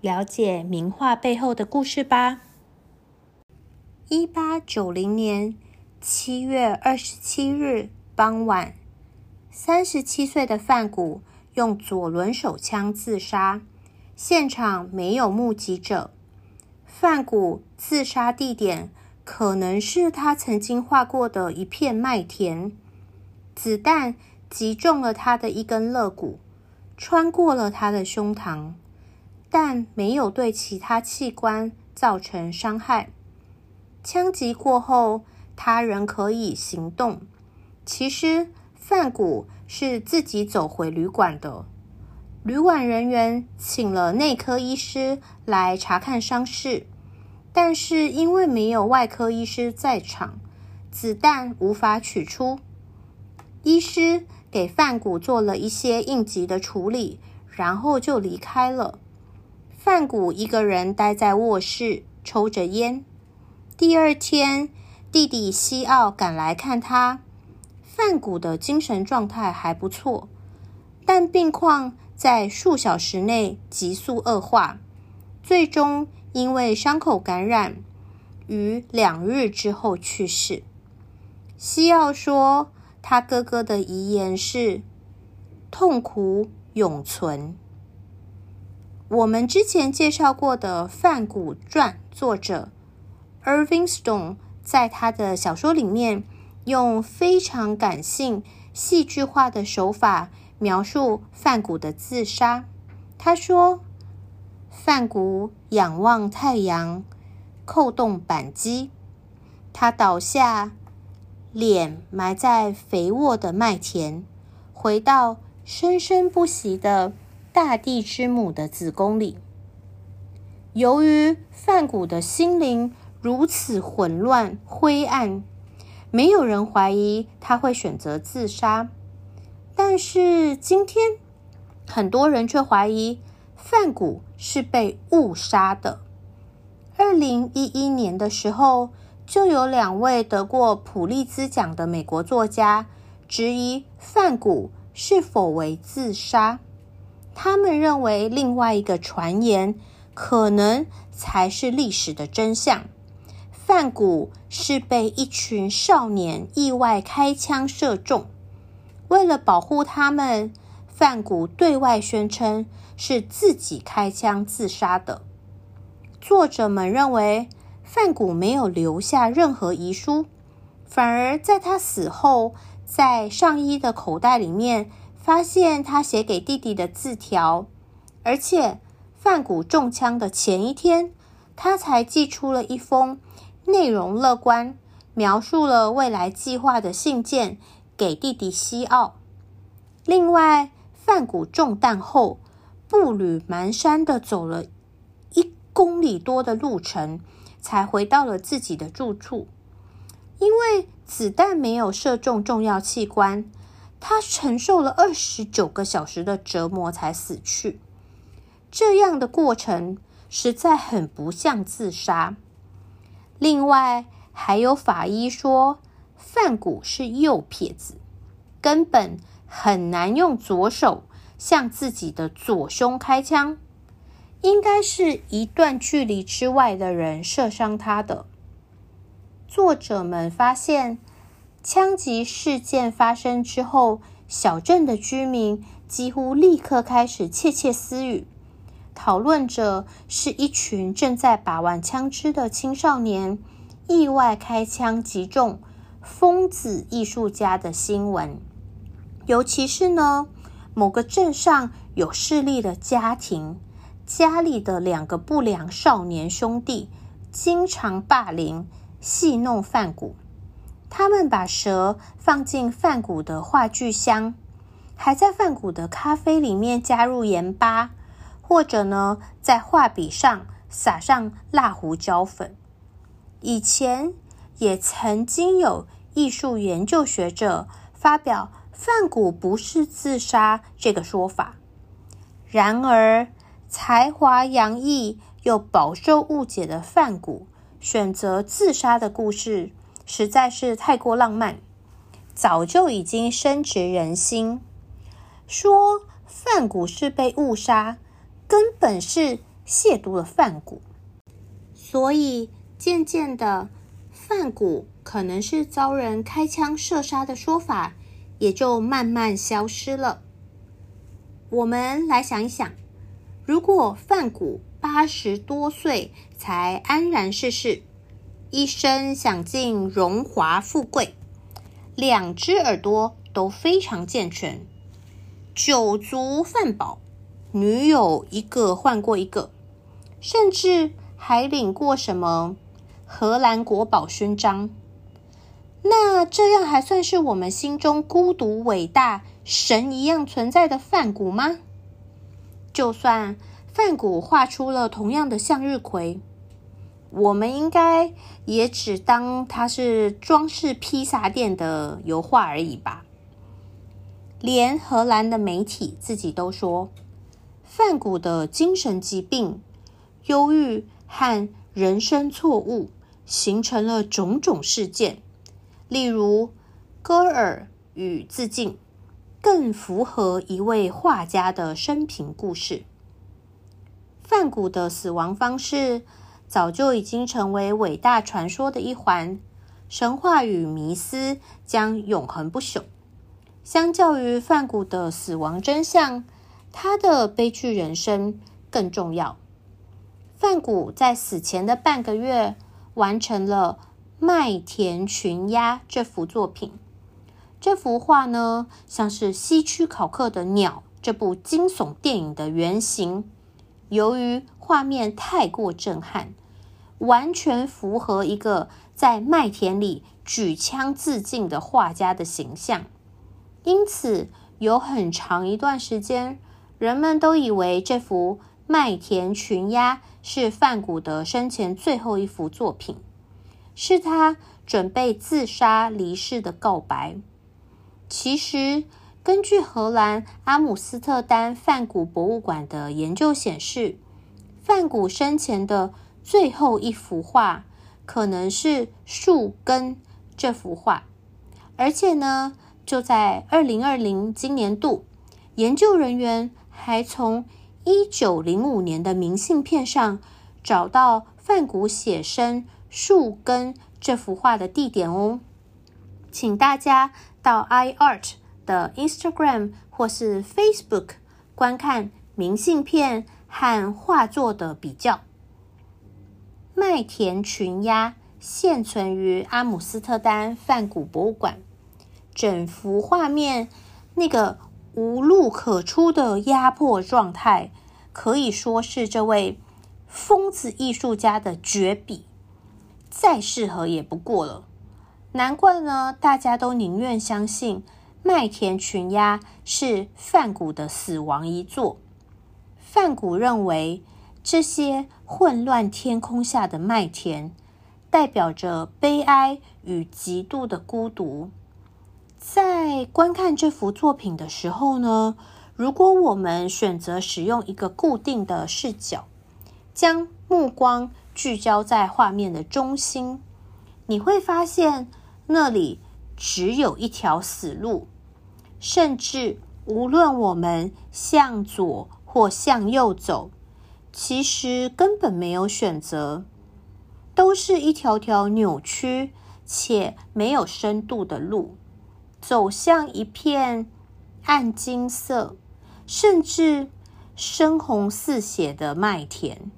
了解名画背后的故事吧。一八九零年七月二十七日傍晚，三十七岁的范谷用左轮手枪自杀，现场没有目击者。范谷自杀地点可能是他曾经画过的一片麦田，子弹击中了他的一根肋骨，穿过了他的胸膛。但没有对其他器官造成伤害。枪击过后，他仍可以行动。其实，范谷是自己走回旅馆的。旅馆人员请了内科医师来查看伤势，但是因为没有外科医师在场，子弹无法取出。医师给范谷做了一些应急的处理，然后就离开了。范谷一个人待在卧室抽着烟。第二天，弟弟西奥赶来看他。范谷的精神状态还不错，但病况在数小时内急速恶化，最终因为伤口感染，于两日之后去世。西奥说，他哥哥的遗言是：痛苦永存。我们之前介绍过的《范谷传》作者 Irving Stone 在他的小说里面，用非常感性、戏剧化的手法描述范谷的自杀。他说：“范谷仰望太阳，扣动扳机，他倒下，脸埋在肥沃的麦田，回到生生不息的。”大地之母的子宫里，由于范谷的心灵如此混乱灰暗，没有人怀疑他会选择自杀。但是今天，很多人却怀疑范谷是被误杀的。二零一一年的时候，就有两位得过普利兹奖的美国作家质疑范谷是否为自杀。他们认为，另外一个传言可能才是历史的真相。范谷是被一群少年意外开枪射中，为了保护他们，范谷对外宣称是自己开枪自杀的。作者们认为，范谷没有留下任何遗书，反而在他死后，在上衣的口袋里面。发现他写给弟弟的字条，而且范谷中枪的前一天，他才寄出了一封内容乐观、描述了未来计划的信件给弟弟西奥。另外，范谷中弹后，步履蹒跚的走了一公里多的路程，才回到了自己的住处，因为子弹没有射中重要器官。他承受了二十九个小时的折磨才死去，这样的过程实在很不像自杀。另外，还有法医说，范谷是右撇子，根本很难用左手向自己的左胸开枪，应该是一段距离之外的人射伤他的。作者们发现。枪击事件发生之后，小镇的居民几乎立刻开始窃窃私语，讨论着是一群正在把玩枪支的青少年意外开枪击中疯子艺术家的新闻。尤其是呢，某个镇上有势力的家庭，家里的两个不良少年兄弟经常霸凌、戏弄范谷。他们把蛇放进范谷的话剧箱，还在范谷的咖啡里面加入盐巴，或者呢，在画笔上撒上辣胡椒粉。以前也曾经有艺术研究学者发表范谷不是自杀这个说法。然而，才华洋溢又饱受误解的范谷选择自杀的故事，实在是太过浪漫，早就已经深植人心。说范谷是被误杀，根本是亵渎了范谷。所以，渐渐的，范谷可能是遭人开枪射杀的说法，也就慢慢消失了。我们来想一想，如果范谷八十多岁才安然逝世，一生享尽荣华富贵，两只耳朵都非常健全，酒足饭饱，女友一个换过一个，甚至还领过什么荷兰国宝勋章，那这样还算是我们心中孤独伟大？神一样存在的范谷吗？就算范谷画出了同样的向日葵，我们应该也只当它是装饰披萨店的油画而已吧。连荷兰的媒体自己都说，范谷的精神疾病、忧郁和人生错误，形成了种种事件，例如戈尔与自尽。更符合一位画家的生平故事。梵谷的死亡方式早就已经成为伟大传说的一环，神话与迷思将永恒不朽。相较于梵谷的死亡真相，他的悲剧人生更重要。梵谷在死前的半个月完成了《麦田群鸦》这幅作品。这幅画呢，像是希区考克的《鸟》这部惊悚电影的原型。由于画面太过震撼，完全符合一个在麦田里举枪自尽的画家的形象，因此有很长一段时间，人们都以为这幅《麦田群鸦》是梵谷的生前最后一幅作品，是他准备自杀离世的告白。其实，根据荷兰阿姆斯特丹梵谷博物馆的研究显示，梵谷生前的最后一幅画可能是《树根》这幅画。而且呢，就在二零二零今年度，研究人员还从一九零五年的明信片上找到梵谷写生《树根》这幅画的地点哦，请大家。到 iArt 的 Instagram 或是 Facebook 观看明信片和画作的比较。麦田群鸦现存于阿姆斯特丹梵谷博物馆，整幅画面那个无路可出的压迫状态，可以说是这位疯子艺术家的绝笔，再适合也不过了。难怪呢，大家都宁愿相信《麦田群鸦》是梵谷的死亡遗作。梵谷认为，这些混乱天空下的麦田，代表着悲哀与极度的孤独。在观看这幅作品的时候呢，如果我们选择使用一个固定的视角，将目光聚焦在画面的中心，你会发现。那里只有一条死路，甚至无论我们向左或向右走，其实根本没有选择，都是一条条扭曲且没有深度的路，走向一片暗金色，甚至深红似血的麦田。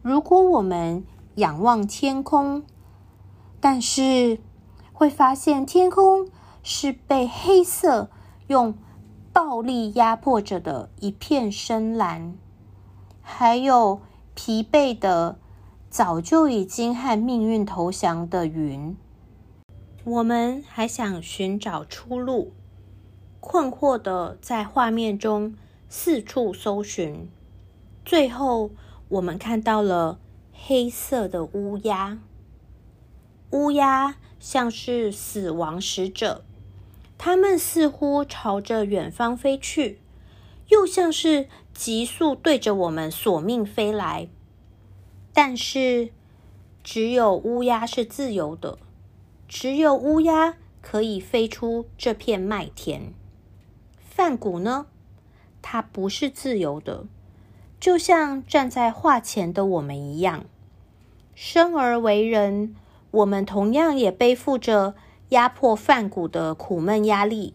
如果我们仰望天空，但是。会发现天空是被黑色用暴力压迫着的一片深蓝，还有疲惫的、早就已经和命运投降的云。我们还想寻找出路，困惑的在画面中四处搜寻，最后我们看到了黑色的乌鸦。乌鸦像是死亡使者，它们似乎朝着远方飞去，又像是急速对着我们索命飞来。但是，只有乌鸦是自由的，只有乌鸦可以飞出这片麦田。范谷呢？它不是自由的，就像站在画前的我们一样。生而为人，我们同样也背负着压迫范谷的苦闷压力，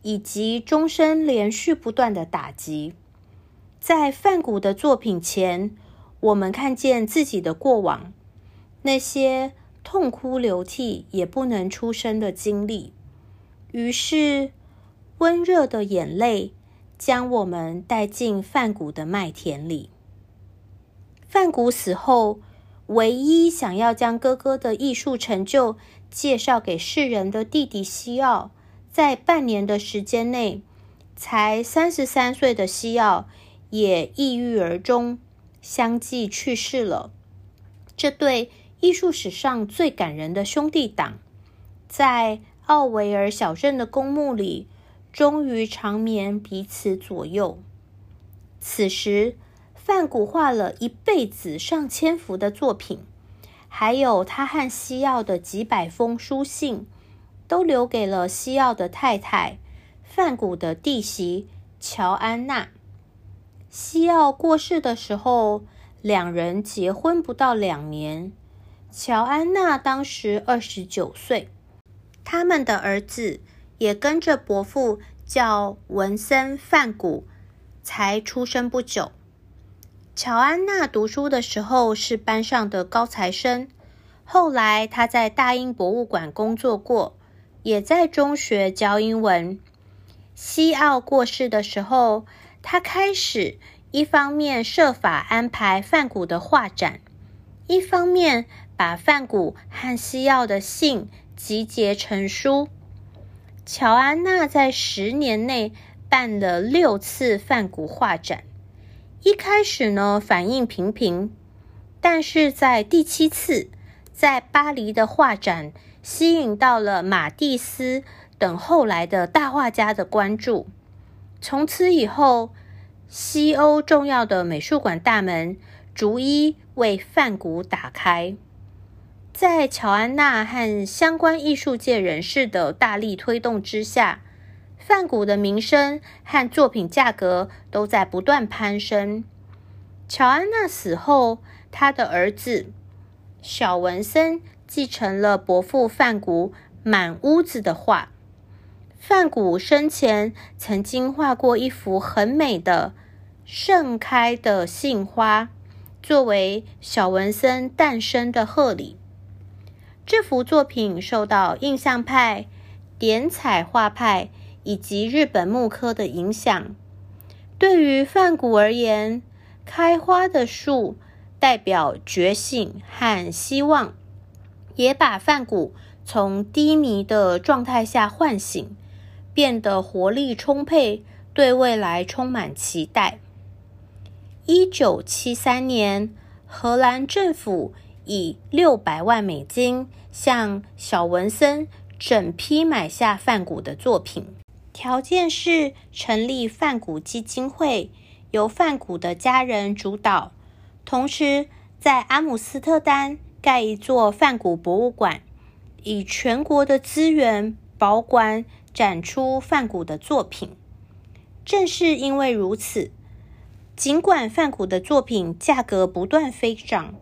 以及终身连续不断的打击。在范谷的作品前，我们看见自己的过往，那些痛哭流涕也不能出声的经历。于是，温热的眼泪。将我们带进范谷的麦田里。范谷死后，唯一想要将哥哥的艺术成就介绍给世人的弟弟西奥，在半年的时间内，才三十三岁的西奥也抑郁而终，相继去世了。这对艺术史上最感人的兄弟党，在奥维尔小镇的公墓里。终于长眠彼此左右。此时，范谷画了一辈子上千幅的作品，还有他和西奥的几百封书信，都留给了西奥的太太范谷的弟媳乔安娜。西奥过世的时候，两人结婚不到两年，乔安娜当时二十九岁，他们的儿子。也跟着伯父叫文森范谷，才出生不久。乔安娜读书的时候是班上的高材生，后来她在大英博物馆工作过，也在中学教英文。西奥过世的时候，他开始一方面设法安排范谷的画展，一方面把范谷和西奥的信集结成书。乔安娜在十年内办了六次梵谷画展，一开始呢反应平平，但是在第七次在巴黎的画展吸引到了马蒂斯等后来的大画家的关注，从此以后，西欧重要的美术馆大门逐一为梵谷打开。在乔安娜和相关艺术界人士的大力推动之下，梵谷的名声和作品价格都在不断攀升。乔安娜死后，她的儿子小文森继承了伯父梵谷满屋子的画。梵谷生前曾经画过一幅很美的盛开的杏花，作为小文森诞生的贺礼。这幅作品受到印象派、点彩画派以及日本木刻的影响。对于梵谷而言，开花的树代表觉醒和希望，也把梵谷从低迷的状态下唤醒，变得活力充沛，对未来充满期待。一九七三年，荷兰政府。以六百万美金向小文森整批买下梵谷的作品，条件是成立范谷基金会，由范谷的家人主导，同时在阿姆斯特丹盖一座范谷博物馆，以全国的资源保管展出范谷的作品。正是因为如此，尽管范谷的作品价格不断飞涨。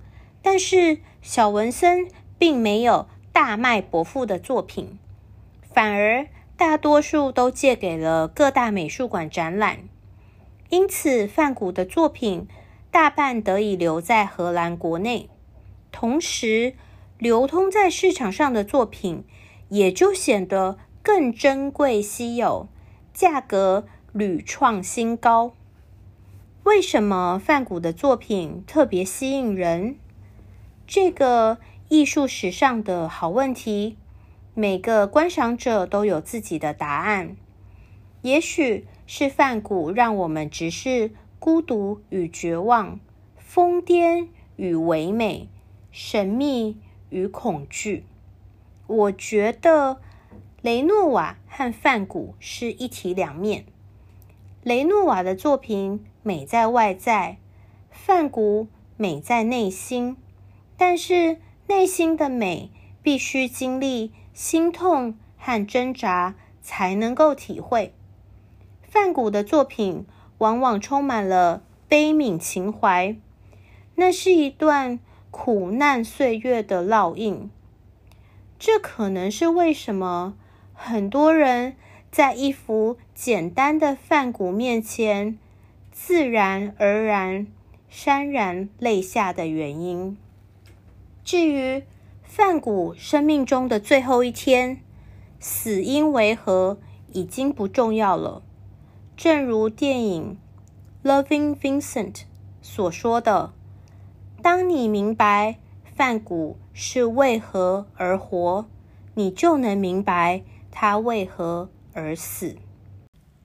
但是小文森并没有大卖伯父的作品，反而大多数都借给了各大美术馆展览。因此，梵谷的作品大半得以留在荷兰国内，同时流通在市场上的作品也就显得更珍贵稀有，价格屡创新高。为什么梵谷的作品特别吸引人？这个艺术史上的好问题，每个观赏者都有自己的答案。也许是梵谷让我们直视孤独与绝望，疯癫与唯美，神秘与恐惧。我觉得雷诺瓦和梵谷是一体两面。雷诺瓦的作品美在外在，梵谷美在内心。但是内心的美必须经历心痛和挣扎才能够体会。梵谷的作品往往充满了悲悯情怀，那是一段苦难岁月的烙印。这可能是为什么很多人在一幅简单的梵谷面前，自然而然潸然泪下的原因。至于梵谷生命中的最后一天，死因为何已经不重要了。正如电影《Loving Vincent》所说的：“当你明白梵谷。”是为何而活，你就能明白他为何而死。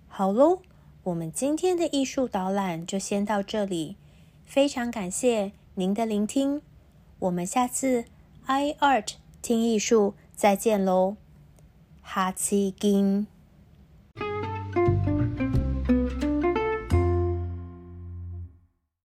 好喽，我们今天的艺术导览就先到这里，非常感谢您的聆听，我们下次 i art 听艺术再见喽，哈奇金。